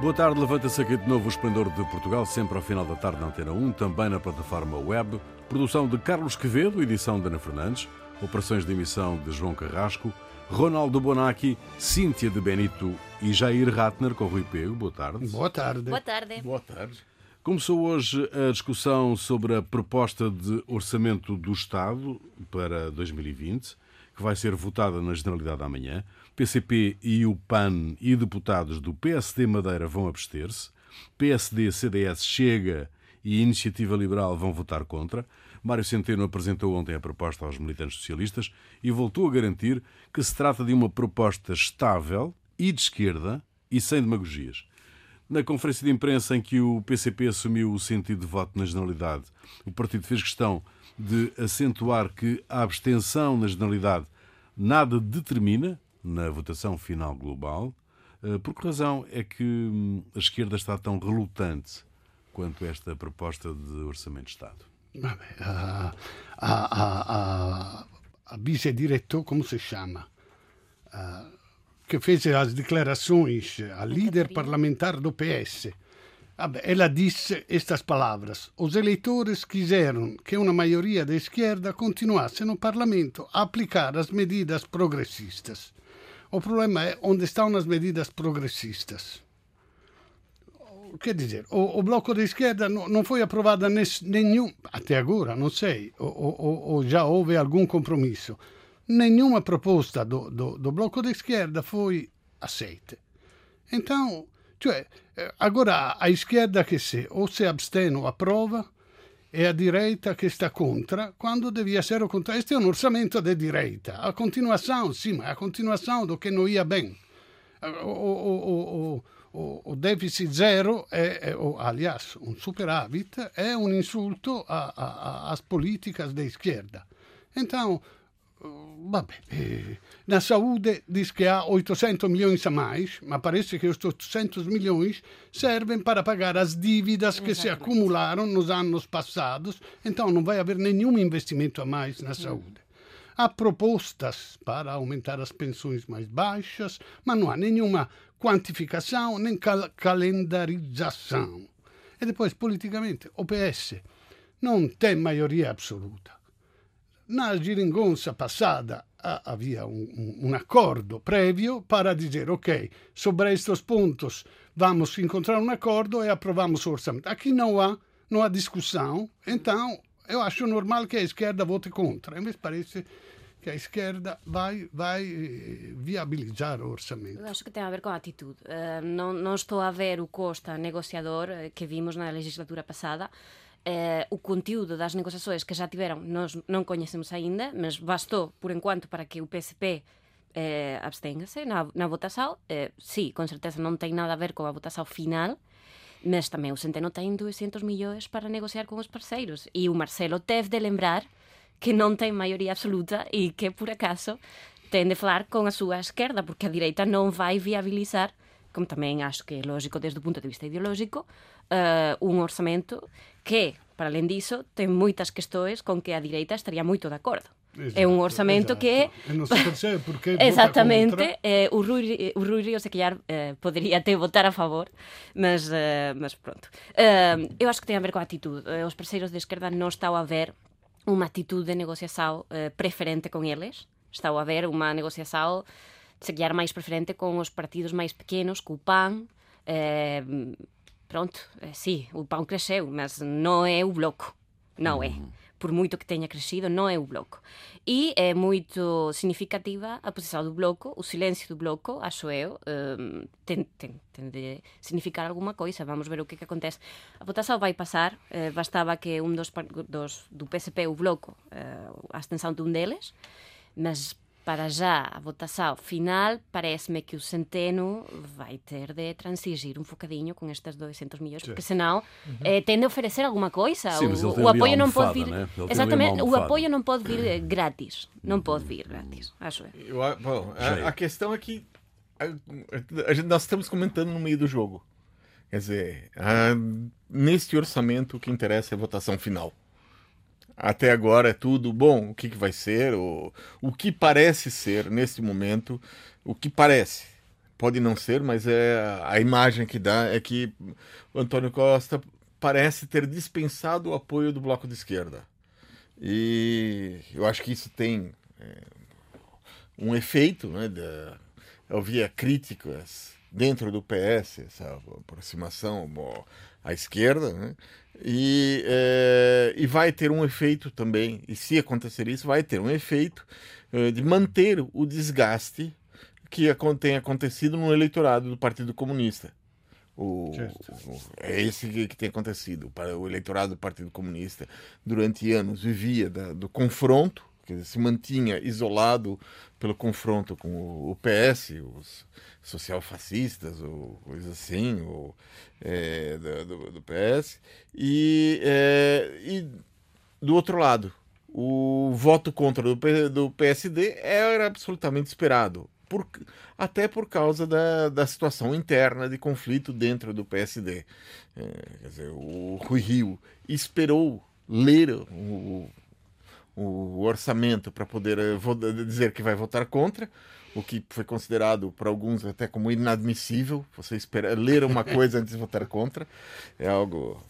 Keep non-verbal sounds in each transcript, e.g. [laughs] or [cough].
Boa tarde, levanta-se aqui de novo o Esplendor de Portugal, sempre ao final da tarde na Antena 1, também na plataforma web. Produção de Carlos Quevedo, edição de Ana Fernandes, operações de emissão de João Carrasco, Ronaldo Bonacci, Cíntia de Benito e Jair Ratner com Rui Pego. Boa tarde. Boa tarde. Boa tarde. Boa tarde. Começou hoje a discussão sobre a proposta de orçamento do Estado para 2020, que vai ser votada na Generalidade amanhã. PCP e o PAN e deputados do PSD Madeira vão abster-se. PSD, CDS, Chega e Iniciativa Liberal vão votar contra. Mário Centeno apresentou ontem a proposta aos militantes socialistas e voltou a garantir que se trata de uma proposta estável e de esquerda e sem demagogias. Na conferência de imprensa em que o PCP assumiu o sentido de voto na generalidade, o partido fez questão de acentuar que a abstenção na generalidade nada determina na votação final global. Eh, por que razão é que hum, a esquerda está tão relutante quanto esta proposta de orçamento de Estado? Vabbè, a, a, a, a vice-diretor, como se chama? Uh, que fez as declarações a líder parlamentar do PS. Vabbè, ela disse estas palavras: Os eleitores quiseram que uma maioria da esquerda continuasse no parlamento a aplicar as medidas progressistas. O problema é onde estão as medidas progressistas. Quer dizer, o, o bloco da esquerda não, não foi aprovado nenhum, até agora, não sei, ou, já houve algum compromisso. Nenhuma proposta do, do, do bloco da esquerda foi aceita. Então, cioè, agora a esquerda che se o se abstém ou approva e a direita che sta contra, quando devia ser o contrário. Este é um orçamento de direita. A continuação, sim, mas a continuação do que não ia bem. O, o, o, o, o déficit zero, é, é, o, aliás, um superávit, é um insulto às políticas da esquerda. Então, vabbè, eh, na saúde diz que há 800 milhões a mais, mas parece que os 800 milhões servem para pagar as dívidas que se acumularam nos anos passados, então não vai haver nenhum investimento a mais na saúde. Há propostas para aumentar as pensões mais baixas, mas não há nenhuma quantificação nem cal calendarização. E depois, politicamente, o PS não tem maioria absoluta na geringonça passada havia um, um, acordo prévio para dizer, ok, sobre estes pontos vamos encontrar um acordo e aprovamos o orçamento. Aqui não há, não há discussão, então eu acho normal que a esquerda vote contra. Mas parece que a esquerda vai, vai eh, viabilizar o orçamento. Acho que tem a ver com a atitude. Uh, não, não estou a ver o Costa negociador eh, que vimos na legislatura passada. Eh, o conteúdo das negociações que já tiveram nós non coñecemos aínda, mas bastou, por enquanto, para que o PSP eh, absténgase na, na votação. Eh, con certeza non ten nada a ver coa votação final, mas tamén o Centeno ten 200 millóns para negociar con os parceiros. E o Marcelo teve de lembrar que non ten maioría absoluta e que, por acaso, ten de falar con a súa esquerda, porque a direita non vai viabilizar como tamén acho que é lógico desde o punto de vista ideológico, uh, un orçamento que, para além disso, ten moitas questões con que a direita estaría moito de acordo. Exato, é un orçamento exato. que non se percebe porque Exactamente, eh, o Rui o Rui Ríos se callar eh, podería ter votar a favor, mas eh, mas pronto. Eh, eu acho que ten a ver coa atitude. Eh, os parceiros de esquerda non estão a ver unha atitude de negociação eh, preferente con eles. Estão a ver unha negociação se calhar máis preferente con os partidos máis pequenos, co PAN, eh, pronto, eh, sí, o PAN cresceu, mas non é o bloco, non é. Por moito que teña crescido, non é o bloco. E é moito significativa a posición do bloco, o silencio do bloco, acho eu, eh, ten, ten, ten de significar alguma coisa, vamos ver o que, que acontece. A votação vai pasar, eh, bastaba que un dos, dos do PSP, o bloco, eh, a extensão de un deles, mas para já a votação final, parece-me que o Centeno vai ter de transigir um bocadinho com estas 200 milhões, porque senão uhum. eh, tem de oferecer alguma coisa. Sim, o, o apoio não pode vir. Né? Exatamente, o apoio não pode vir grátis. Não pode vir grátis, acho eu. eu bom, a, a, questão é que a, a, gente, nós estamos comentando no meio do jogo. Quer dizer, neste orçamento o que interessa é a votação final. Até agora é tudo bom. O que, que vai ser? O, o que parece ser nesse momento? O que parece? pode não ser, mas é a imagem que dá é que o Antônio Costa parece ter dispensado o apoio do bloco de esquerda. E eu acho que isso tem é, um efeito, né? Da, eu via críticas dentro do PS, essa aproximação à esquerda, né? E, é, e vai ter um efeito também, e se acontecer isso, vai ter um efeito é, de manter o desgaste que tem acontecido no eleitorado do Partido Comunista. O, o, é esse que, tem acontecido. O eleitorado do Partido Comunista, durante anos, vivia da, do confronto, se mantinha isolado pelo confronto com o, o PS, os social-fascistas, ou coisa assim, ou, é, do, do, PS, e, é, e do outro lado, o voto contra do, do PSD era absolutamente esperado por, até por causa da, da situação interna de conflito dentro do PSD. É, quer dizer, o Rui Rio esperou ler o, o orçamento para poder eh, dizer que vai votar contra, o que foi considerado por alguns até como inadmissível. Você espera ler uma coisa antes de votar contra é algo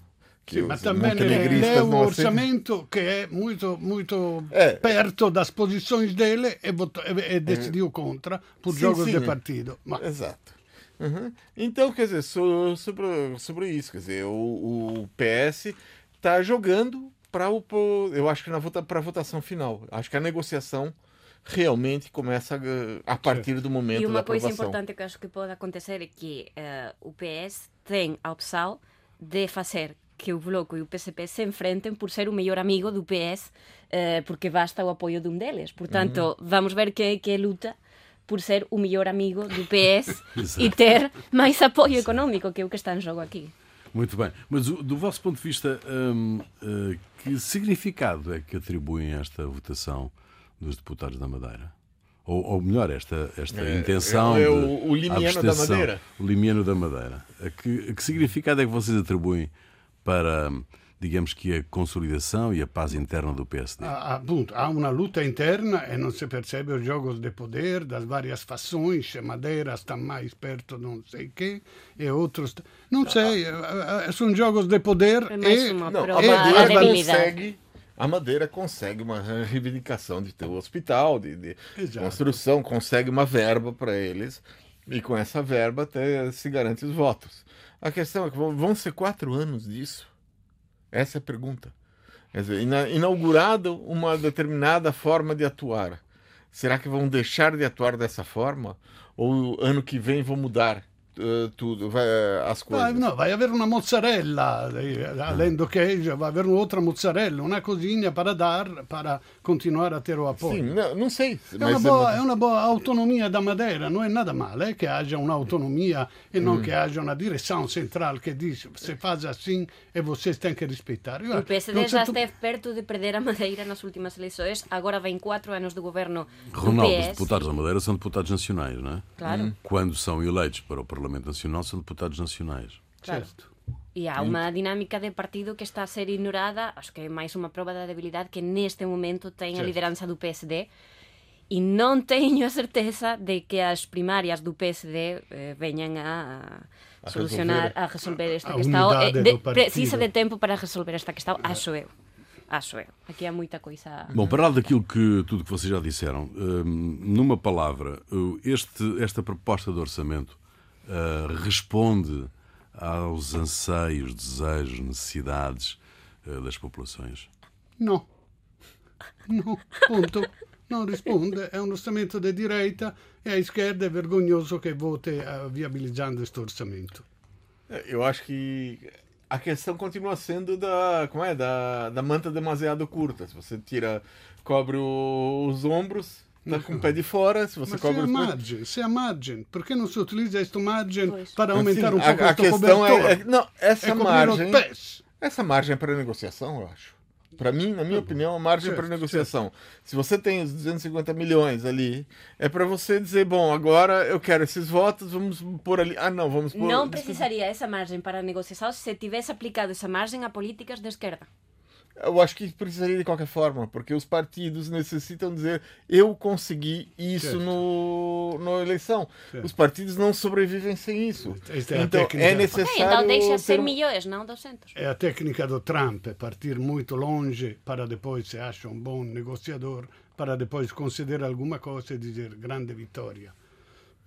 Sì, ma também lê o orçamento que é muito, muito é. perto das posições dele e, votou, e, e decidiu contra por sim, jogos sim. de partido. Mas... Exato. Uhum. Então, quer dizer, sobre, sobre isso, quer dizer, o, o PS está jogando para o. Eu acho que na vota, para a votação final. Acho que a negociação realmente começa a, a partir do momento da aprovação. E uma coisa importante que acho que pode acontecer é que uh, o PS tem a opção de fazer que o Bloco e o PSP se enfrenten por ser o mellor amigo do PS eh, porque basta o apoio dun deles. Portanto, mm. vamos ver que, que luta por ser o mellor amigo do PS [laughs] e ter máis apoio económico que é o que está en xogo aquí. Muito bem. Mas do vosso ponto de vista, hum, uh, que significado é que atribuem a esta votação dos deputados da Madeira? Ou, ou melhor, esta, esta é, intenção. É, é o, o limiano da Madeira. O limiano da Madeira. A que, a que significado é que vocês atribuem para, digamos que, a consolidação e a paz interna do PSD? Ah, appunto, há uma luta interna e não se percebe os jogos de poder das várias fações. Madeira está mais perto não sei que e outros. Não sei, ah, são jogos de poder é e. Não, a Madeira consegue. A Madeira consegue uma reivindicação de ter o um hospital, de, de construção, consegue uma verba para eles, e com essa verba até se garante os votos. A questão é que vão ser quatro anos disso? Essa é a pergunta. Quer dizer, inaugurado uma determinada forma de atuar. Será que vão deixar de atuar dessa forma? Ou ano que vem vão mudar? Uh, tudo, vai, as coisas. Vai, não, vai haver uma mozzarella, além do queijo, vai haver outra mozzarella, uma coisinha para dar, para continuar a ter o apoio. Sim, não, não sei. É uma, boa, é uma boa autonomia da Madeira, não é nada male que haja un'autonomia e não hum. que haja uma direção central que diz se faz assim e vocês têm que respeitar. O PSD já esteve perto de perder a Madeira nas últimas eleições, agora vem quatro anos de governo do Ronaldo, PS. os deputados da Madeira são deputados nacionais, não é? Claro. Quando são eleitos para o Parlamento Parlamento Nacional são deputados nacionais. Claro. Certo. E há unha dinámica de partido que está a ser ignorada, acho que é máis unha prova da debilidade que neste momento ten a lideranza do PSD e non [laughs] teño a certeza de que as primarias do PSD eh, veñan a, a solucionar, a resolver esta questão. Eh, de, precisa de tempo para resolver esta questão, acho eu. Acho eu. Aqui há muita coisa. Bom, para lá daquilo que tudo que vocês já disseram, hum, numa palavra, este, esta proposta de orçamento uh, responde aos anseios, desejos, necessidades uh, das populações? Não. Não, ponto. Não responde. É um orçamento de direita e a esquerda é vergonhoso que vote uh, viabilizando este orçamento. Eu acho que a questão continua sendo da, como é, da, da manta demasiado curta. Se você tira, cobre o, os ombros, Está com o pé de fora, se você Mas cobra... Se é margem, se é margem, por que não se utiliza esta margem pois. para aumentar um pouco a, a questão é, é, Não, essa é margem... Essa margem é para negociação, eu acho. Para mim, na minha opinião, a margem certo, para negociação. Certo. Se você tem os 250 milhões ali, é para você dizer, bom, agora eu quero esses votos, vamos pôr ali. Ah, não, vamos pôr. Não precisaria essa margem para negociação se tivesse aplicado essa margem a políticas de esquerda. Eu acho que precisaria de qualquer forma, porque os partidos necessitam dizer eu consegui isso Certo. no, na eleição. Certo. Os partidos não sobrevivem sem isso. Esta é a então é Ok, necessário. então deixa ter 100 um- milhões, não 200. É a técnica do Trump, é partir muito longe para depois, se acha um bom negociador, para depois considerar alguma coisa e dizer grande vitória.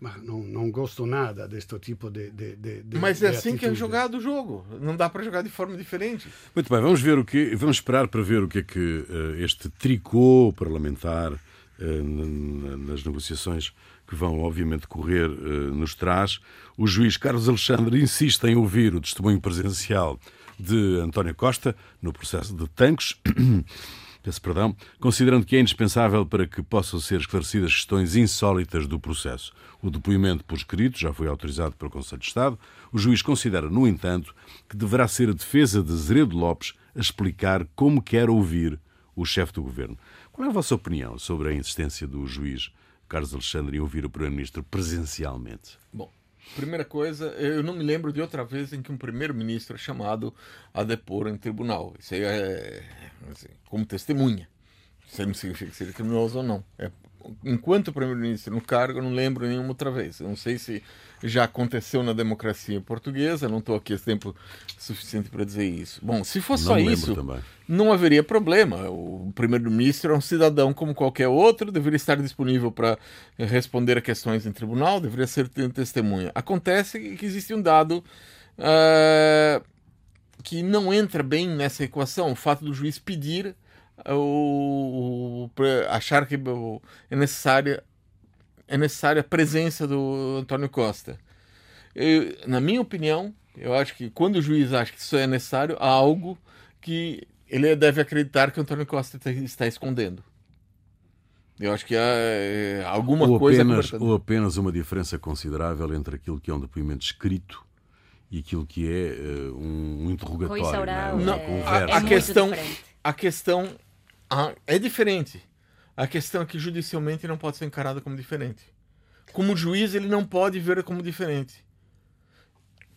Mas não, não gosto nada deste tipo de, de, de, de Mas é de assim que é atitude. jogado o jogo. Não dá para jogar de forma diferente. Muito bem, vamos ver o que vamos esperar para ver o que é que eh, este tricô parlamentar n- nas negociações que vão obviamente correr eh, nos traz. O juiz Carlos Alexandre insiste em ouvir o testemunho presencial de António Costa no processo de Tancos. [clears throat] Peço perdão, considerando que é indispensável para que possam ser esclarecidas questões insólitas do processo. O depoimento por escrito já foi autorizado pelo Conselho de Estado. O juiz considera, no entanto, que deverá ser a defesa de Zeredo Lopes a explicar como quer ouvir o chefe do governo. Qual é a vossa opinião sobre a insistência do juiz Carlos Alexandre em ouvir o Primeiro-Ministro presencialmente? Primeira coisa, eu não me lembro de outra vez em que um primeiro-ministro é chamado a depor em tribunal. Isso aí é assim, como testemunha. Isso aí não significa que seja criminoso ou não. É, enquanto primeiro-ministro no cargo, eu não lembro nenhuma outra vez. Eu não sei se já aconteceu na democracia portuguesa, não estou aqui esse tempo suficiente para dizer isso. Bom, se fosse Não só isso, também. não haveria problema. O primeiro-ministro é um cidadão como qualquer outro, deveria estar disponível para responder a questões em tribunal, deveria ser te- testemunha. Acontece que existe um dado ah, que não entra bem nessa equação, o fato do juiz pedir o, o- achar que o- é necessária é necessária a presença do Antônio Costa. Eu- na minha opinião, eu acho que quando o juiz acha que isso é necessário, há algo que ele deve acreditar que o Antônio Costa está- escondendo. Eu acho que há é, alguma ou, coisa apenas, ou apenas uma diferença considerável entre aquilo que é um depoimento escrito e aquilo que é eh, um, um interrogatório, é? oral, uma Não, é, conversa. é a muito questão, diferente. a questão ah, é diferente. A questão é que judicialmente não pode ser encarada como diferente. Como juiz, ele não pode ver como diferente.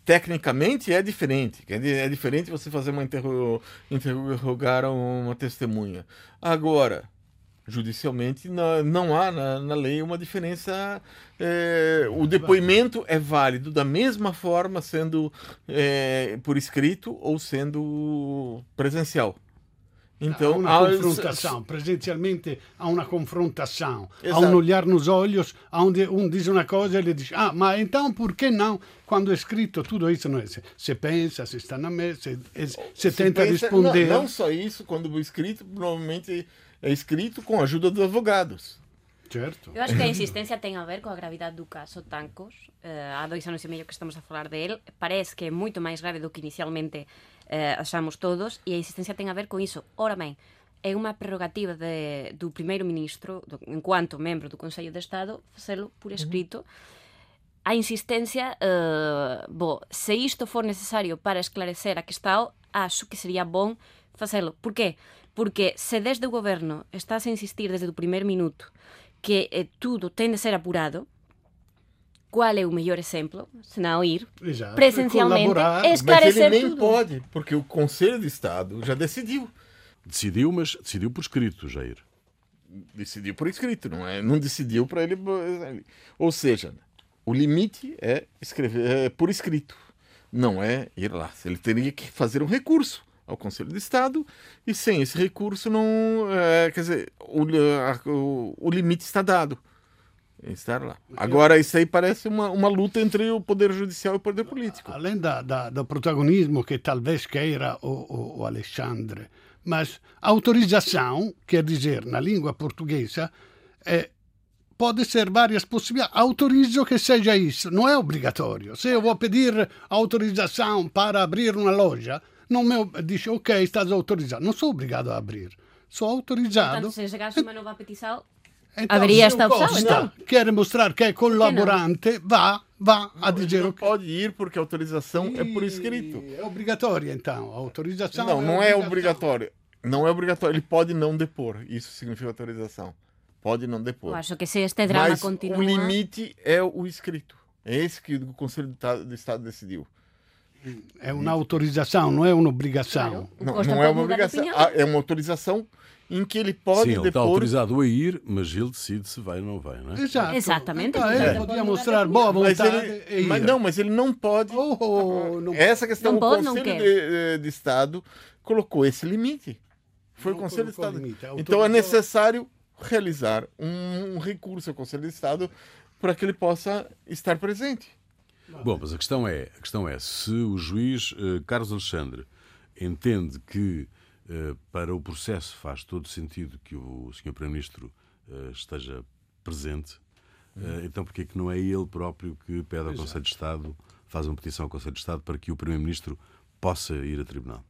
Tecnicamente é diferente. É diferente você fazer uma interro... interrogar uma testemunha. Agora, judicialmente na- não há na, na lei uma diferença. é, o depoimento é válido da mesma forma sendo é, por escrito ou sendo presencial. Então há uma há- confrontação, presencialmente há uma confrontação, há Exato. um olhar nos olhos, onde um diz uma coisa e ele diz, ah, mas então por que não? Quando é escrito tudo isso, não é? Se, se pensa, se está na mesa, se, se, se tenta pensa- responder. Não, não só isso, quando escrito, provavelmente é escrito com a ajuda dos advogados. Certo. Eu acho que a insistência ten a ver coa gravidade do caso Tancos. Eh, há dois anos e medio que estamos a falar de él. Parece que é moito máis grave do que inicialmente eh, achamos todos, e a insistencia ten a ver con iso. Ora ben, é unha prerrogativa de, do primeiro ministro, do, enquanto membro do Consello de Estado, facelo por escrito, a insistencia, eh, bo, se isto for necesario para esclarecer a que está, acho que sería bon facelo. Por qué? Porque se desde o goberno estás a insistir desde o primeiro minuto que eh, tudo ten de ser apurado, qual é o mellor exemplo, senão ir Exato. presencialmente Colaborar. e Mas esclarecer ele nem tudo. pode, porque o Conselho de Estado já decidiu. Decidiu, mas decidiu por escrito, Jair. Decidiu por escrito, não é? Não decidiu para ele. Ou seja, o limite é escrever é por escrito, não é ir lá. Ele teria que fazer um recurso ao Conselho de Estado e sem esse recurso não, é, quer dizer, o, a- o, o limite está dado. Estar lá. Agora, isso aí parece uma, uma luta entre o poder judicial e o poder político. Além da, da, do protagonismo que talvez queira o, o, o Alexandre, mas autorização, quer dizer, na língua portuguesa, é, pode ser várias possibilidades. Autorizo que seja isso, não é obrigatório. Se eu vou pedir autorização para abrir uma loja, não me diz, ok, estás autorizado. Não sou obrigado a abrir. Sou autorizado. Portanto, se chegasse uma nova petição, Então, Haveria se esta opção, Costa então? quer mostrar que é colaborante, vá, vá a Ele dizer não o que pode ir porque a autorização é por escrito. É obrigatório, então. A autorização Não, não é obrigatório. Não é obrigatório. Ele pode não depor. Isso significa autorização. Pode não depor. eu acho que se este drama Mas continua... o limite é o escrito. É esse que o Conselho de Estado decidiu. É uma autorização, não é uma obrigação. Claro. Não, não é uma obrigação. Ah, É uma autorização em que ele pode Sim, ele está autorizado a ir, mas ele decide se vai ou não vai, não é? Exato. Exatamente. Então, ele É. podia mostrar boa Mas vontade ele, e ir. mas não, mas ele não pode. Oh, oh, não- Essa questão, Não o pode, não Conselho de, eh, de Estado colocou esse limite. Foi Não o Conselho de Estado. limite, Então é necessário realizar um, um recurso ao Conselho de Estado para que ele possa estar presente. Bom, mas a questão é, a questão é se o juiz eh, Carlos Alexandre entende que para o processo faz todo sentido que o Sr. Primeiro-Ministro eh, esteja presente, eh, então porquê que não é ele próprio que pede ao Conselho de Estado, faz uma petição ao Conselho de Estado para que o Primeiro-Ministro possa ir a tribunal?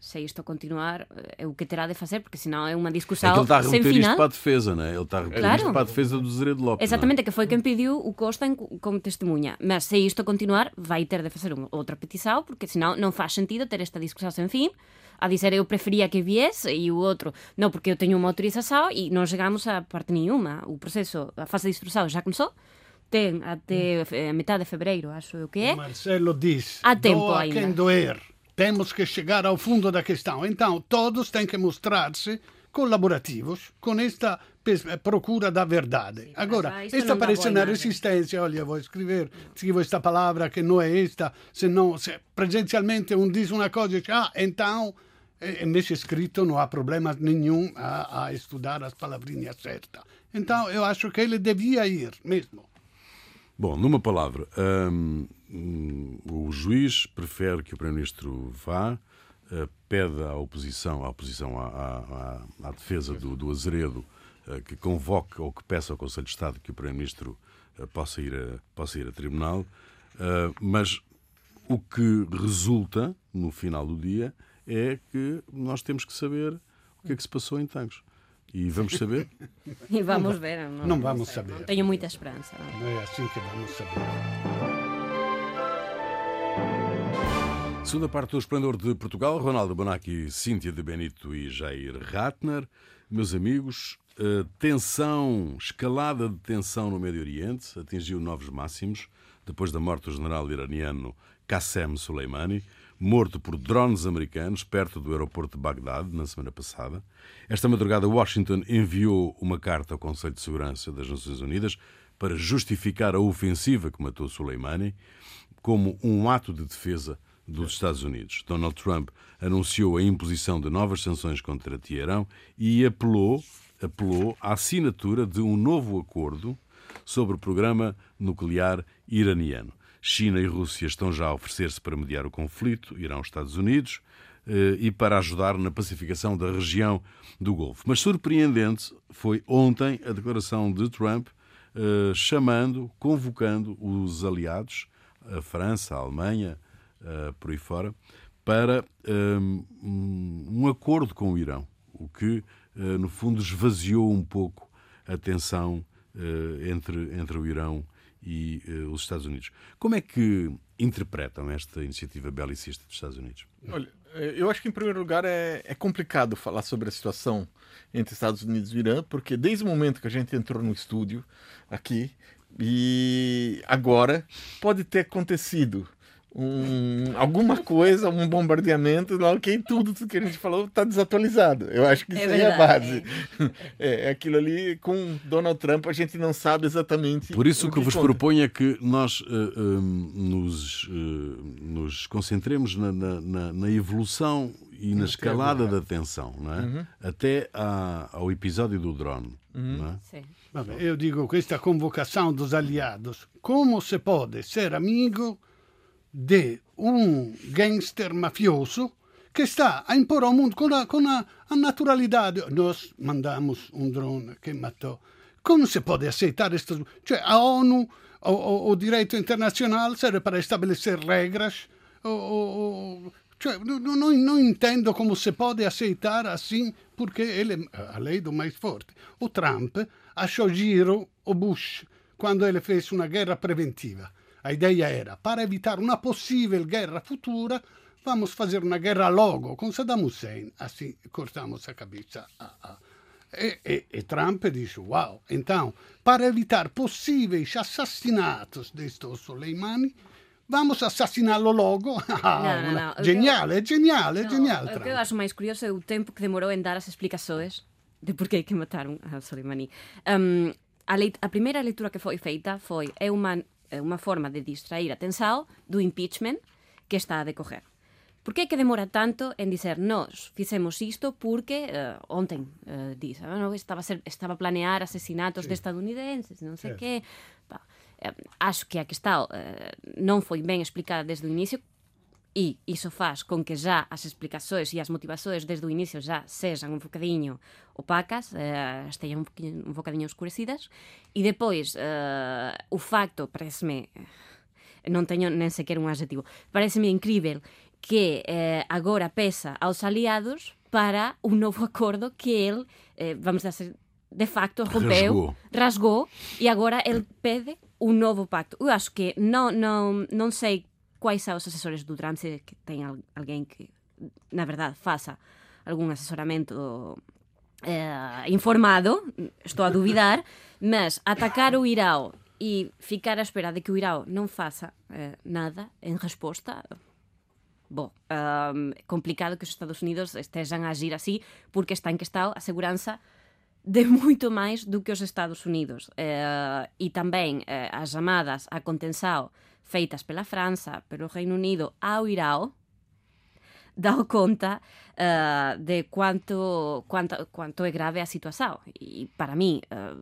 Se isto continuar, é o que terá de fazer, porque senão é uma É discussão ele está a sem remeter isto final. para a defesa, não é? Ele está a remeter Claro. isto para a defesa do Zeredo Lopes. não é? Exatamente, que foi quem pediu o Costa em- como testemunha. Mas se isto continuar, vai ter de fazer outra petição, porque senão não faz sentido ter esta discussão sem fim. A dizer eu preferia que viesse e o outro não, porque eu tenho uma autorização e não chegamos a parte nenhuma. O processo, a fase de instrução já começou. Tem até eh, metade de fevereiro, acho eu que é. Marcelo diz: Há tempo doa ainda. quem doer. Temos que chegar ao fundo da questão. Então, todos têm que mostrar-se colaborativos com esta pes- procura da verdade. Agora, esta dá parece na imagem. resistência. Olha, vou escrever, scrivo esta palavra que não é esta. Se não, se presencialmente um diz uma coisa e diz, ah, então. Nesse escrito não há problema nenhum a, a estudar as palavrinhas certas. Então, eu acho que ele devia ir mesmo. Bom, numa palavra, hum, o juiz prefere que o Primeiro-Ministro vá, eh, pede à oposição, à oposição à, à- à- defesa do, do Azeredo, eh, que convoque ou que peça ao Conselho de Estado que o Primeiro-Ministro eh, possa, ir possa ir a tribunal, mas o que resulta, no final do dia, é que nós temos que saber o que é que se passou em Tancos. E vamos saber. [laughs] E vamos ver. Não, Não vamos sei, saber. não Tenho muita esperança. Não é assim que vamos saber. Segunda parte do Esplendor de Portugal, Ronaldo Bonacci, Cíntia de Benito e Jair Ratner. Meus amigos, a tensão, escalada de tensão no Médio Oriente atingiu novos máximos depois da morte do general iraniano Qassem Soleimani, morto por drones americanos perto do aeroporto de Bagdade na semana passada. Esta madrugada, Washington enviou uma carta ao Conselho de Segurança das Nações Unidas para justificar a ofensiva que matou Soleimani como um ato de defesa dos Estados Unidos. Donald Trump anunciou a imposição de novas sanções contra Teherão e apelou, apelou à assinatura de um novo acordo sobre o programa nuclear iraniano. China e Rússia estão já a oferecer-se para mediar o conflito, irão os Estados Unidos, eh, e para ajudar na pacificação da região do Golfo. Mas surpreendente foi ontem a declaração de Trump eh, chamando, convocando os aliados, a França, a Alemanha, eh, por aí fora, para um, acordo com o Irão, o que, no fundo, esvaziou um pouco a tensão entre, entre o Irão e eh, os Estados Unidos. Como é que interpretam esta iniciativa belicista dos Estados Unidos? Olha, eh, eu acho que em primeiro lugar é, é complicado falar sobre a situação entre Estados Unidos e Irã, porque desde o momento que a gente entrou no estúdio aqui e agora pode ter acontecido um, alguma coisa, um bombardeamento, ok, tudo que a gente falou está desatualizado. Eu acho que É isso aí é a verdade, base. É, é aquilo ali com Donald Trump a gente não sabe exatamente. Por isso o que vos conta. proponho é que nós eh, eh, nos, eh, nos concentremos na, na- na- na evolução e na escalada da tensão, não é? até à- ao episódio do drone. Não é? Sim. Vabbè, io dico questa convocazione dos aliados, come si può essere amico di un gangster mafioso che sta a imporre ao mundo com a, com a, a naturalidade. Nós mandamos um drone que matou. Como se pode aceitar estas... Cioè, a ONU, o, o, o direito internacional serve para estabelecer regras. O, o, cioè, non, non- non intendo come si può aceitar assim, porque ele, a lei do mais forte. O Trump achou giro o Bush quando ele fez uma guerra preventiva. A ideia era, para evitar uma possível guerra futura, vamos fazer uma guerra logo com Saddam Hussein. Assim cortamos a cabeça. a- a- E, e- e Trump dice, wow, então, para evitar possíveis assassinatos destes Soleimani, vamos assassinarlo logo. [laughs] No, no, no. Geniale, é geniale, é No, geniale. o que eu acho máis curioso é o tempo que demorou en dar as explicações de por que mataron a Soleimani. Um, a, leit a primeira leitura que foi feita foi é unha, é unha forma de distrair a atenção do impeachment que está a decorrer. Por que é que demora tanto en dizer nós fixemos isto porque uh, ontem uh, diz, ah, no, estaba, a ser, estaba a planear asesinatos de estadounidenses, non sei Certo. que. Bah, eh, acho que a questão eh, non foi ben explicada desde o inicio E iso faz con que já as explicações e as motivações desde o inicio já sexan un bocadiño opacas, eh, estean un, bocadiño, un bocadiño oscurecidas, e depois eh, o facto, parece-me, non teño nen sequer un adjetivo, parece-me incrível que eh, agora pesa aos aliados para un novo acordo que el, eh, vamos a ser, de facto rompeu, rasgou, rasgou e agora el pede un novo pacto. Eu acho que non, non, non sei quais são os assessores do Trump, se que tem al- alguém que, na verdade, faça algum assessoramento eh, informado, estou a duvidar, [laughs] mas atacar o Irão e ficar à espera de que o Irão não faça eh, nada em resposta, Bom, um, é complicado que os Estados Unidos estejam a agir assim, porque está em questão a segurança de [laughs] muito mais do que os Estados Unidos. Eh, e também eh, as chamadas a contenção feitas pela França, pelo Reino Unido ao Irão, dão conta eh, de quanto, quanto, quanto é grave a situação. E para mim, eh,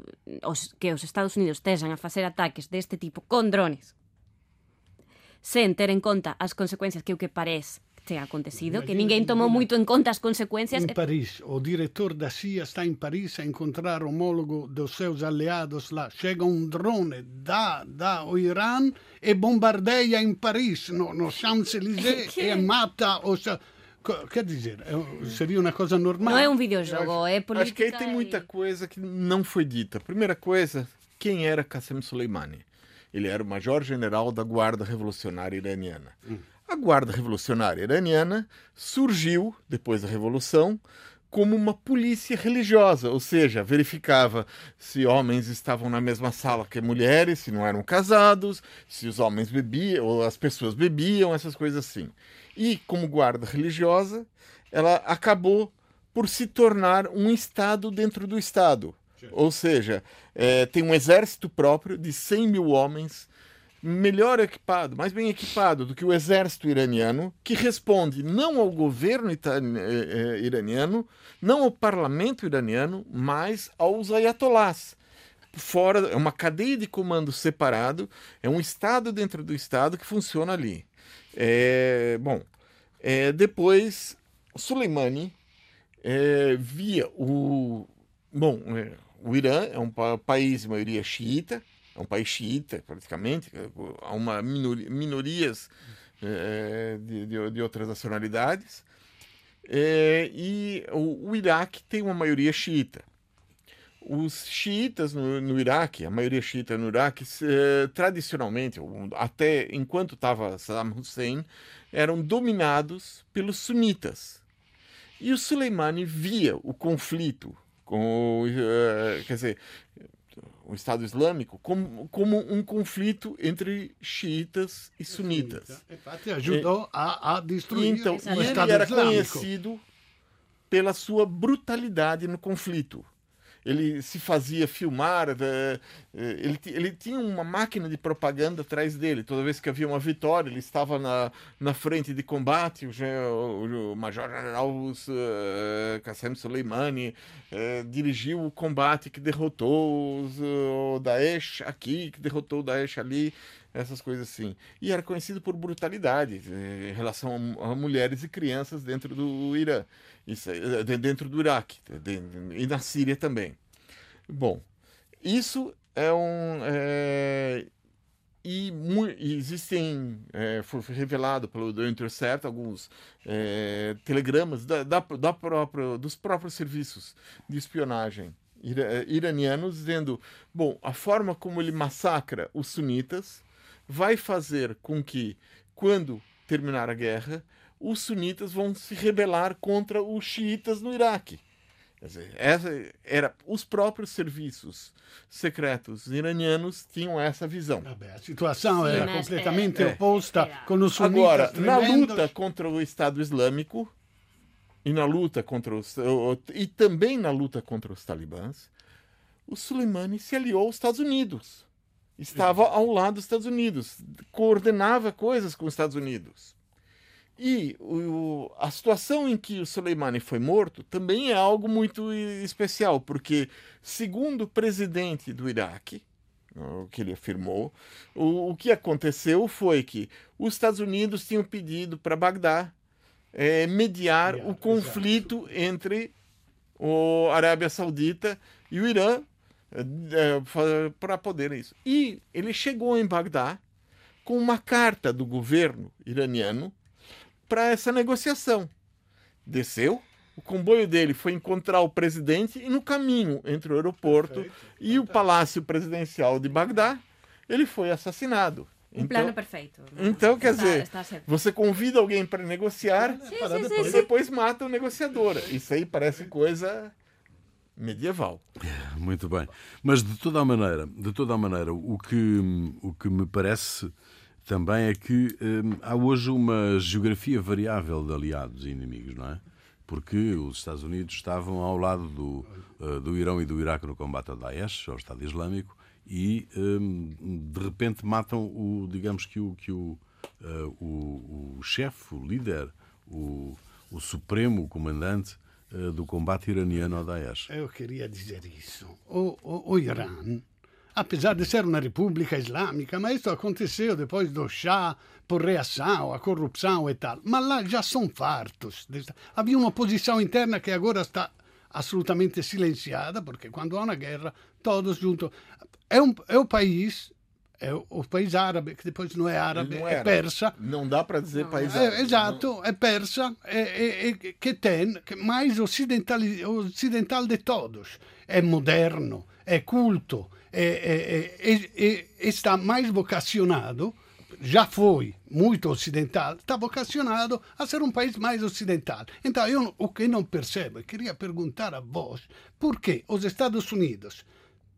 os, que os Estados Unidos estejam a fazer ataques deste tipo com drones, sen ter en conta as consecuencias que o que parece que ten acontecido, que ninguén tomou moito en conta as consecuencias. Em Paris, o diretor da CIA está em Paris a encontrar o homólogo dos seus aliados lá. Chega um drone da, da o Irã e bombardeia em Paris, no, no Champs-Élysées, [laughs] Que- e mata os... Quer dizer, é- seria uma coisa normal. Não é um videojogo, é política. Acho que aí tem muita coisa que não foi dita. Primeira coisa, quem era Qassem Soleimani? Ele era o major-general da Guarda Revolucionária Iraniana. A Guarda Revolucionária Iraniana surgiu, depois da Revolução, como uma polícia religiosa, ou seja, verificava se homens estavam na mesma sala que mulheres, se não eram casados, se os homens bebiam, ou as pessoas bebiam, essas coisas assim. E, como guarda religiosa, ela acabou por se tornar um Estado dentro do Estado. Ou seja, eh, tem um exército próprio de 100 mil homens, melhor equipado, mais bem equipado do que o exército iraniano, que responde não ao governo eh, eh, iraniano, não ao parlamento iraniano, mas aos ayatolás. Fora, é uma cadeia de comando separado, é um Estado dentro do Estado que funciona ali. É, bom, é, depois, Soleimani é, via o. Bom, é, o Irã é um pa- país maioria xiita, é um país xiita, praticamente, há uma minori- minorias é, de, de, de outras nacionalidades, é, e o, o Iraque tem uma maioria xiita. Os xiitas no, no Iraque, a maioria xiita no Iraque, tradicionalmente, até enquanto estava Saddam Hussein, eram dominados pelos sunitas. E o Soleimani via o conflito com, quer dizer, o Estado Islâmico como, como um conflito entre xiitas e sunitas. Ajudou a, a destruir Então, o Exato. e ele Estado era Islâmico. conhecido pela sua brutalidade no conflito. Ele se fazia filmar, eh, eh, ele, ele tinha uma máquina de propaganda atrás dele. Toda vez que havia uma vitória, ele estava na, na frente de combate. O, o, o Major-General uh, Qassem Soleimani eh, dirigiu o combate que derrotou eh, o Daesh aqui, que derrotou o Daesh ali essas coisas assim. E era conhecido por brutalidade eh, em relação a, mulheres e crianças dentro do Irã, isso, eh, de- dentro do Iraque e na Síria também. Bom, isso é um. é, e, e existem, é, foi revelado pelo The Intercept alguns é, telegramas da, da, da própria, dos próprios serviços de espionagem ira- iranianos dizendo: bom, a forma como ele massacra os sunitas vai fazer com que, quando terminar a guerra, os sunitas vão se rebelar contra os xiitas no Iraque. Quer dizer, essa era os próprios serviços secretos iranianos tinham essa visão. Vabbè, a situação era ma- completamente eh, opposta era- con os Agora, sunitas na tremendos. luta contra o Estado Islâmico e na luta contra os e também na luta contra os talibãs, o Soleimani se aliou aos Estados Unidos. Estava ao lado dos Estados Unidos, coordenava coisas com os Estados Unidos. E o- a situação em que o Soleimani foi morto também é algo muito especial, porque, segundo o presidente do Iraque, o que ele afirmou, o, o que aconteceu foi que os Estados Unidos tinham pedido para Bagdá eh, mediar Mediar, o conflito entre o Arábia Saudita e o Irã para poder isso. E ele chegou em Bagdá com uma carta do governo iraniano para essa negociação. Desceu, o comboio dele foi encontrar o presidente e no caminho entre o aeroporto Perfeito, e o palácio presidencial de Bagdá, ele foi assassinado. Um plano perfeito. então, quer Está- dizer, está você convida alguém para negociar Sim, e sim. depois mata o negociador. Isso aí parece coisa medieval. Muito bem. Mas de toda a maneira, de toda a maneira, o que, o que me parece também é que hum, há hoje uma geografia variável de aliados e inimigos, não é? Porque os Estados Unidos estavam ao lado do, eh, do Irão e do Iraque no combate ao Daesh, ao Estado Islâmico, e hum, de repente matam o, digamos que o, que o, eh, o, o chefe, o líder, o, o supremo o comandante do combate iraniano ao Daesh. Eu queria dizer isso. O, o, o Irã, apesar de ser uma república islâmica, mas isso aconteceu depois do Shah, por reação, a corrupção e tal. Mas lá já são fartos. Havia uma oposição interna que agora está absolutamente silenciada, porque quando há uma guerra, todos juntos. É, um, é o país, é o, país árabe, que depois não é árabe, não é persa, Não dá para dizer país é, árabe. exato, é persa, é, é, é, que tem, que mais ocidental, ocidental de todos. É moderno, é culto, é, é, é, é, é- está mais vocacionado, já foi muito ocidental, está vocacionado a ser um país mais ocidental. Então, eu o que não percebo, eu queria perguntar a vós, por que os Estados Unidos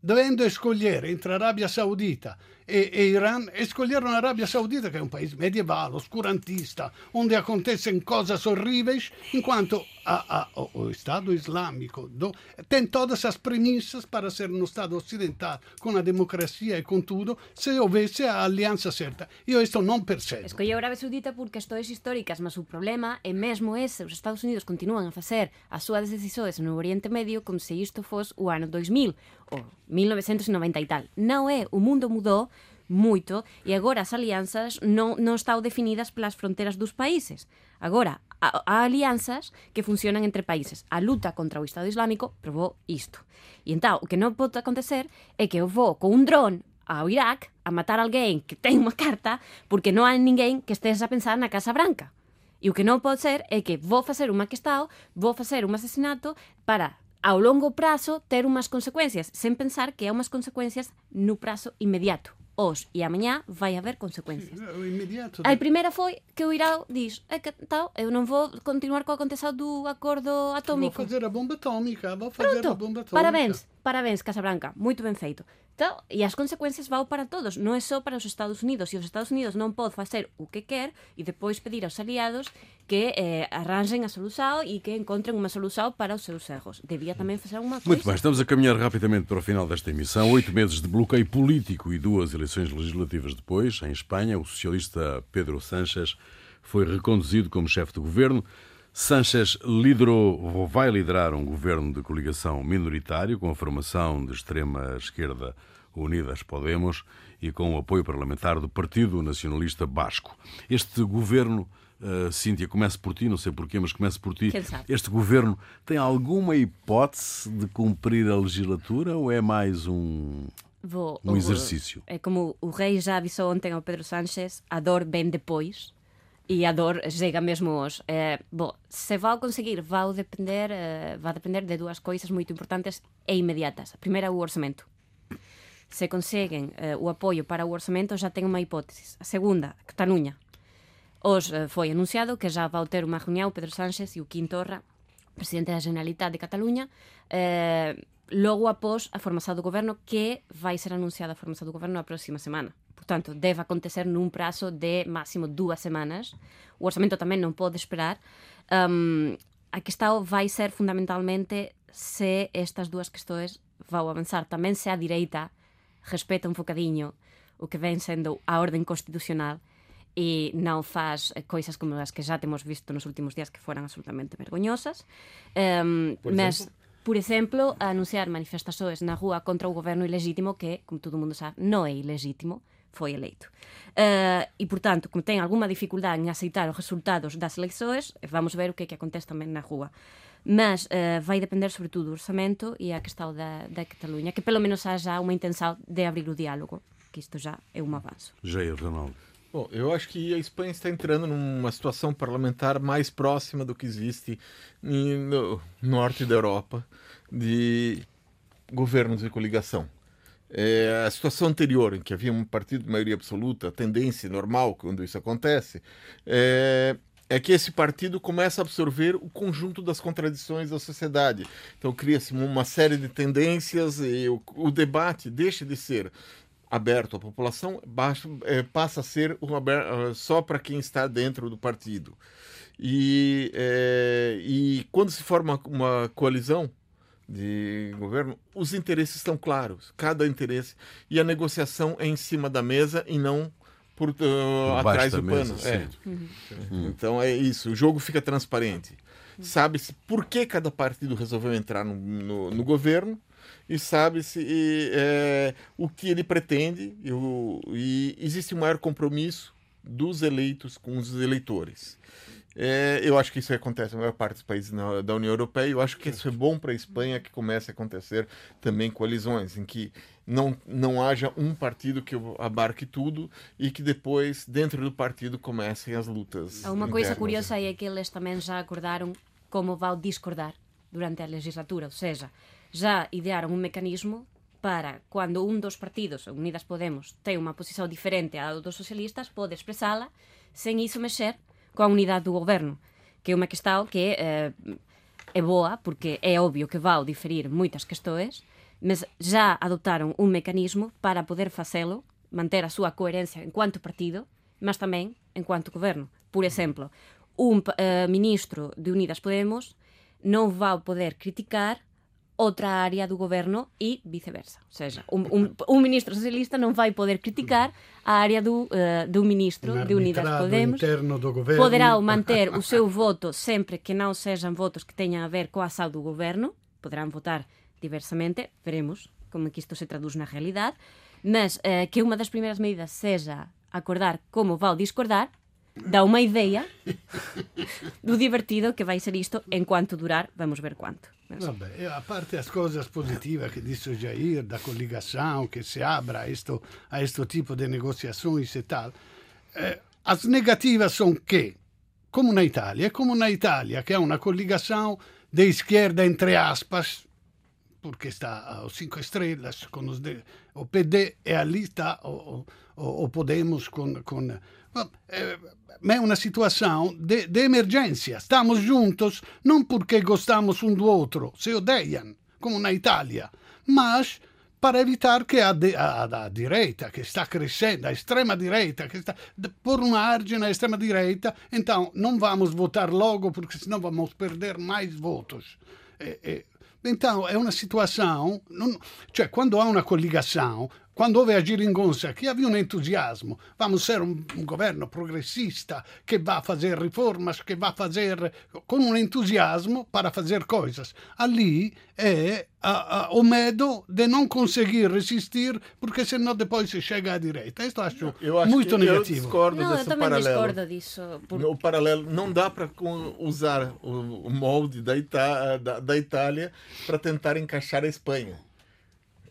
dovendo escolher entre Arabia Saudita e, e Irã, escolheram a Arabia Saudita, que é um país medieval, oscurantista, onde acontecem coisas horríveis, enquanto a, a, o, o Estado Islâmico do, tem todas as premissas para ser um Estado ocidental, com a democracia e com tudo, se houvesse a aliança certa. Eu isto não percebo. Escolleu Arabia Saudita porque as toes históricas, mas o problema é mesmo ese, os Estados Unidos continúan a facer as súas decisões no Oriente Medio como se isto fos o ano 2000 ou 1990 e tal. Non é, o mundo mudou moito e agora as alianzas non, non están definidas pelas fronteras dos países. Agora, há alianzas que funcionan entre países. A luta contra o Estado Islámico provou isto. E entao, o que non pode acontecer é que eu vou con un dron ao Irak a matar alguén que ten unha carta porque non hai ninguén que estés a pensar na Casa Branca. E o que non pode ser é que vou facer un maquestado, vou facer un asesinato para ao longo prazo ter unhas consecuencias, sen pensar que há unhas consecuencias no prazo inmediato. Os e amanhã vai haber consecuencias. O inmediato. A primeira foi que o Irao diz, é que tal, eu non vou continuar coa contestado do acordo atómico. Vou fazer a bomba atómica, vou fazer Pronto, a bomba atómica. Parabéns, parabéns Casablanca, moito ben feito. Então, e as consecuencias vão para todos, non é só para os Estados Unidos. E os Estados Unidos non pode facer o que quer e depois pedir aos aliados que eh, arranjen a solución e que encontren unha solución para os seus erros. Debía tamén facer unha Muito bem, coisa. estamos a caminhar rapidamente para o final desta emissão. Oito meses de bloqueio político e duas eleições legislativas depois, em Espanha, o socialista Pedro Sánchez foi reconduzido como chefe de governo. Sánchez liderou, ou vai liderar um governo de coligação minoritário com a formação de extrema-esquerda Unidas Podemos e com o apoio parlamentar do Partido Nacionalista Basco. Este governo, uh, Cíntia, começo por ti, não sei porquê, mas começo por ti. Este governo tem alguma hipótese de cumprir a legislatura ou é mais um. Vou, um o- exercício. É como o rei já avisou ontem ao Pedro Sánchez, a dor vem depois. e a dor chega mesmo os eh, bo, se vou conseguir vou depender eh, va depender de dúas coisas moito importantes e inmediatas. A primeira o orzamento. Se conseguen eh, o apoio para o orzamento xa ten unha hipótese a segunda Cataluña. Os eh, foi anunciado que xa vau ter unha reunión Pedro Sánchez e o Quintorra presidente da Generalitat de Cataluña eh, logo após a formación do goberno que vai ser anunciada a formación do goberno a próxima semana. Portanto, deve acontecer num prazo de máximo duas semanas. O orçamento também não pode esperar. Um, a questão vai ser fundamentalmente se estas duas questões vão avançar. Também se a direita respeita um bocadinho o que vem sendo a ordem constitucional e não faz coisas como as que já temos visto nos últimos dias que foram absolutamente vergonhosas. Um, Por mas, exemplo? por exemplo, anunciar manifestações na rua contra o governo ilegítimo que, como todo mundo sabe, não é ilegítimo, foi eleito. Uh, e, portanto, como tem alguma dificuldade em aceitar os resultados das eleições, vamos ver o que é que acontece também na rua. Mas uh, vai depender sobretudo do orçamento e a questão da, da Catalunha, que pelo menos haja uma intenção de abrir o diálogo, que isto já é um avanço. Jair Ronaldo. Bom, eu acho que a Espanha está entrando numa situação parlamentar mais próxima do que existe no norte da Europa de governos de coligação. É, a situação anterior, em que havia um partido de maioria absoluta, a tendência normal quando isso acontece, é, é que esse partido começa a absorver o conjunto das contradições da sociedade. Então cria-se uma série de tendências e o, o debate deixa de ser aberto à população é, passa a ser um aberto, só para quem está dentro do partido. E, é, e quando se forma uma coalizão de governo, os interesses estão claros, cada interesse, e a negociação é em cima da mesa e não por, uh, Por atrás do mesa, pano. É. sim. Então é isso, o jogo fica transparente. Sabe-se por que cada partido resolveu entrar no, no, no governo e sabe-se é, o que ele pretende e, o, e existe um maior compromisso dos eleitos com os eleitores. É, eu acho que isso acontece na maior parte dos países na- da União Europeia. Eu acho que isso é bom para a Espanha que comece a acontecer também coalizões, em que não, não haja um partido que abarque tudo e que depois, dentro do partido, comecem as lutas. Uma coisa internas. curiosa é que eles também já acordaram como vão discordar durante a legislatura, ou seja, já idearam um mecanismo para quando um dos partidos, Unidas Podemos, tem uma posição diferente à dos socialistas, pode expressá-la sem isso mexer com a unidade do governo, que é uma questão que eh, é boa, porque é óbvio que vai diferir muitas questões, mas já adotaram um mecanismo para poder fazê-lo, manter a súa coherencia enquanto partido, mas tamén enquanto governo. Por exemplo, un eh, ministro de Unidas Podemos non vai poder criticar outra área do governo e viceversa. Ou seja, un ministro socialista non vai poder criticar a área do, eh, do ministro de Unidas Podemos do governo. poderá manter o seu voto sempre que não sejam votos que tenham a ver com a ação do governo, poderão votar diversamente, veremos como é que isto se traduz na realidade, mas eh, que uma das primeiras medidas seja acordar como vai discordar, dá uma ideia [laughs] do divertido que vai ser isto enquanto durar, vamos ver quanto. Mas, Vabbè, a parte as coisas positivas que disse o Jair, da coligação, que se abra a este, a tipo de negociações e tal, eh, as negativas são que, como na Itália, como na Itália, que é uma coligação de esquerda, entre aspas, porque está os cinco estrelas, com os de, o PD, e ali está o, o, o Podemos com ma è una situação de, de emergência. Estamos juntos não porque gostamos um do outro, se odeiam, como na Itália, mas para evitar que a, a, a direita, que está crescendo, a extrema direita, que está por uma argine à extrema direita, então não vamos votar logo, porque senão vamos perder mais votos. Então é uma situação, non, cioè quando há uma coligação, quando houve a geringonça, que havia um entusiasmo, vamos ser um, um governo progressista que vai fazer reformas, que vai fazer com um entusiasmo para fazer coisas. Ali é a, a, o medo de não conseguir resistir, porque senão depois se chega à direita. Isto acho, Eu acho muito que eu negativo. discordo não, eu desse também paralelo. discordo disso. por- O paralelo não dá para usar o, o molde da, Ita- da, da Itália para tentar encaixar a Espanha.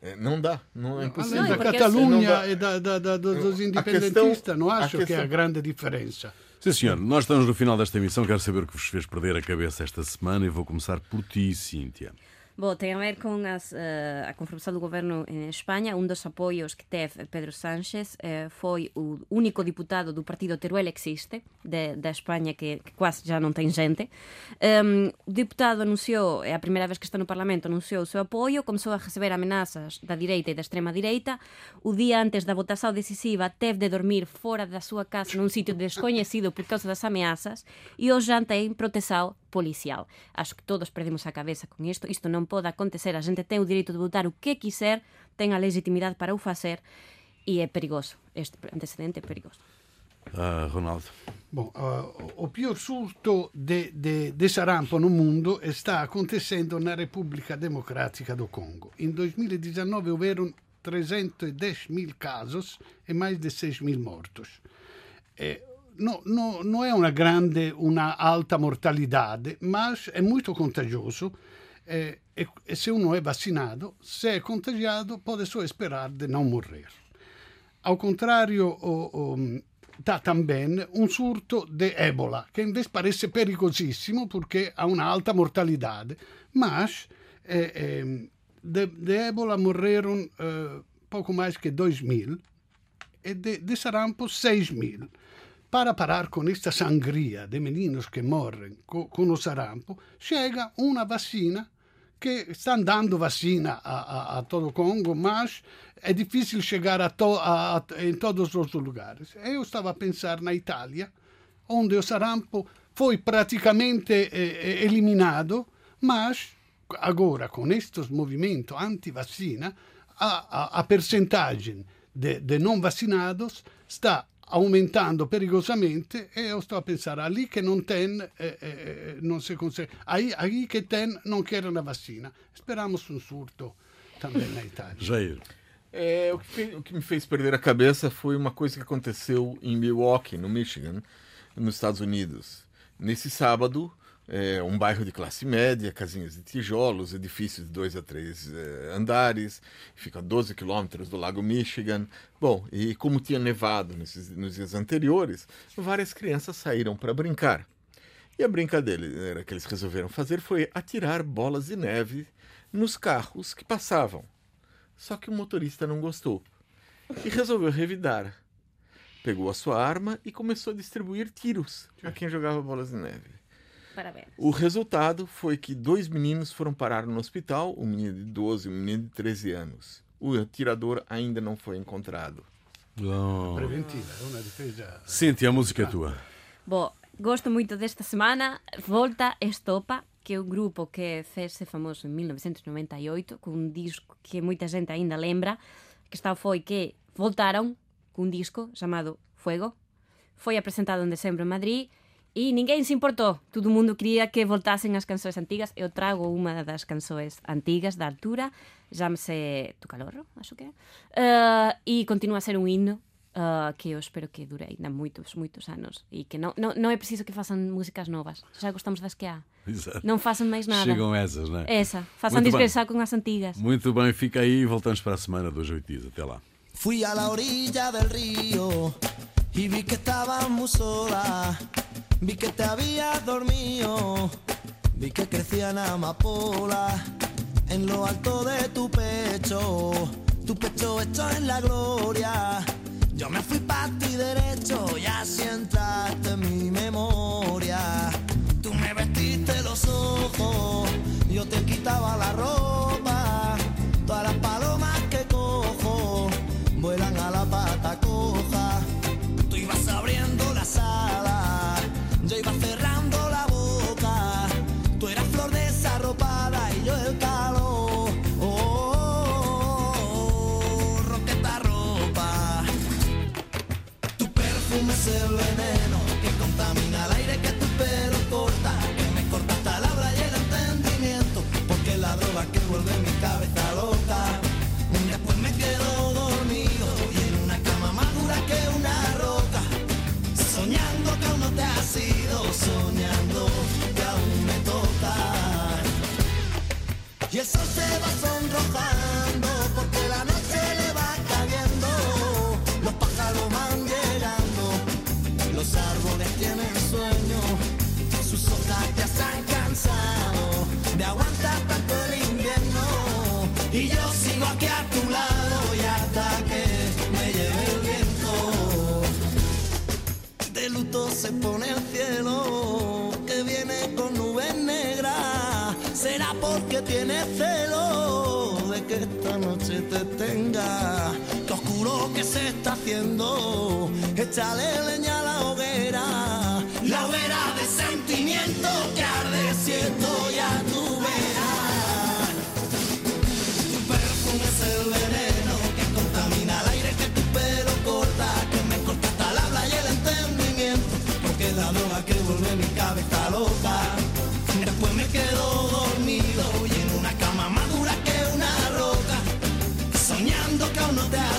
É, não dá, não é impossível. Além da Catalunha e da, da, da, dos independentistas, questão- não acho que é a grande diferença. Sim, senhor. Nós estamos no final desta emissão. Quero saber o que vos fez perder a cabeça esta semana e vou começar por ti, Cíntia. Bo, ten a ver con as, uh, a conformación do goberno en España. Un dos apoios que teve Pedro Sánchez uh, foi o único diputado do partido Teruel existe, da España que, que quase já non ten xente. Um, o diputado anunciou, é a primeira vez que está no Parlamento, anunciou o seu apoio, comezou a receber amenazas da direita e da extrema direita. O día antes da votación decisiva teve de dormir fora da súa casa nun sitio descoñecido por causa das ameazas e hoxe já ten proteção policial. Acho que todos perdemos a cabeza con isto. Isto non pode acontecer. A xente ten o direito de votar o que quiser, ten a legitimidade para o facer e é perigoso. Este antecedente é perigoso. Uh, Ronaldo. Bom, uh, o pior surto de, de, de sarampo no mundo está acontecendo na Repubblica Democrática do Congo. In 2019 houveram 310 mil casos e mais de 6 mil mortos. Eh, no, no, não é uma grande, uma alta mortalidade, mas é muito contagioso. É, e, e se uno é vacinado, se é contagiado, pode só esperar de não morrer. Ao contrário, o, dá também um surto de ébola, que invece parece perigosíssimo porque ha uma alta mortalidade, mas eh, eh, de, de ébola morreram eh, pouco mais que 2 mil e de, de sarampo 6 mil. Para parar com esta sangria de meninos que morrem com, o sarampo, chega uma vacina que estão dando vacina a, a, a, todo o Congo, mas é difícil chegar a to, a, em todos os lugares. Eu estava a pensar na Itália, onde o sarampo foi praticamente eh, eliminado, mas agora com estes movimentos anti-vacina, a, a, a percentagem de, de não vacinados está aumentando perigosamente e eu estou a pensar ali que não tem eh, eh, não se consegue aí, aí que tem não querem a vacina esperamos um surto também na Itália Jair. É, o, que fez, o que me fez perder a cabeça foi uma coisa que aconteceu em Milwaukee, no Michigan, nos Estados Unidos. Nesse sábado, é, um bairro de classe média, casinhas de tijolos, edifícios de dois a três é, andares, fica a 12 quilômetros do lago Michigan. Bom, e como tinha nevado nesses, nos dias anteriores, várias crianças saíram para brincar. E a brincadeira que eles resolveram fazer foi atirar bolas de neve nos carros que passavam. Só que o motorista não gostou e resolveu revidar. Pegou a sua arma e começou a distribuir tiros a quem jogava bolas de neve. Parabéns. O resultado foi que dois meninos foram parar no hospital, um menino de 12 e um menino de 13 anos. O atirador ainda não foi encontrado. Oh. preventiva é uma defesa Cíntia, a música é tua. Bo, gosto moito desta semana Volta Estopa que é un grupo que fez famoso en 1998 con un disco que moita xente aínda lembra que está foi que voltaron cun disco chamado Fuego foi apresentado en decembro en Madrid e ninguén se importou. Todo mundo quería que voltasen as canções antigas. Eu trago unha das canções antigas da altura, chamase Tu Calorro, acho que é. Uh, e continua a ser un himno uh, que eu espero que dure ainda moitos, moitos anos e que non, non, non é preciso que façan músicas novas. Já gostamos das que há. Exato. Não façam mais nada. Chegam essas, não é? Essa. Façam Muito bem. com as antigas. Muito bem, fica aí e voltamos para a semana dos oito dias. Até lá. Fui a la orilla del río y vi que estabas muy sola. Vi que te habías dormido. Vi que crecían amapolas en lo alto de tu pecho. Tu pecho hecho en la gloria. Yo me fui para ti derecho y así entraste en mi memoria. Tú me vestiste los ojos, yo te quitaba la ropa.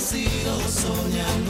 sigo soñando.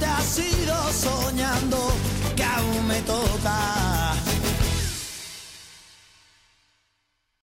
te has ido soñando que aún me toca.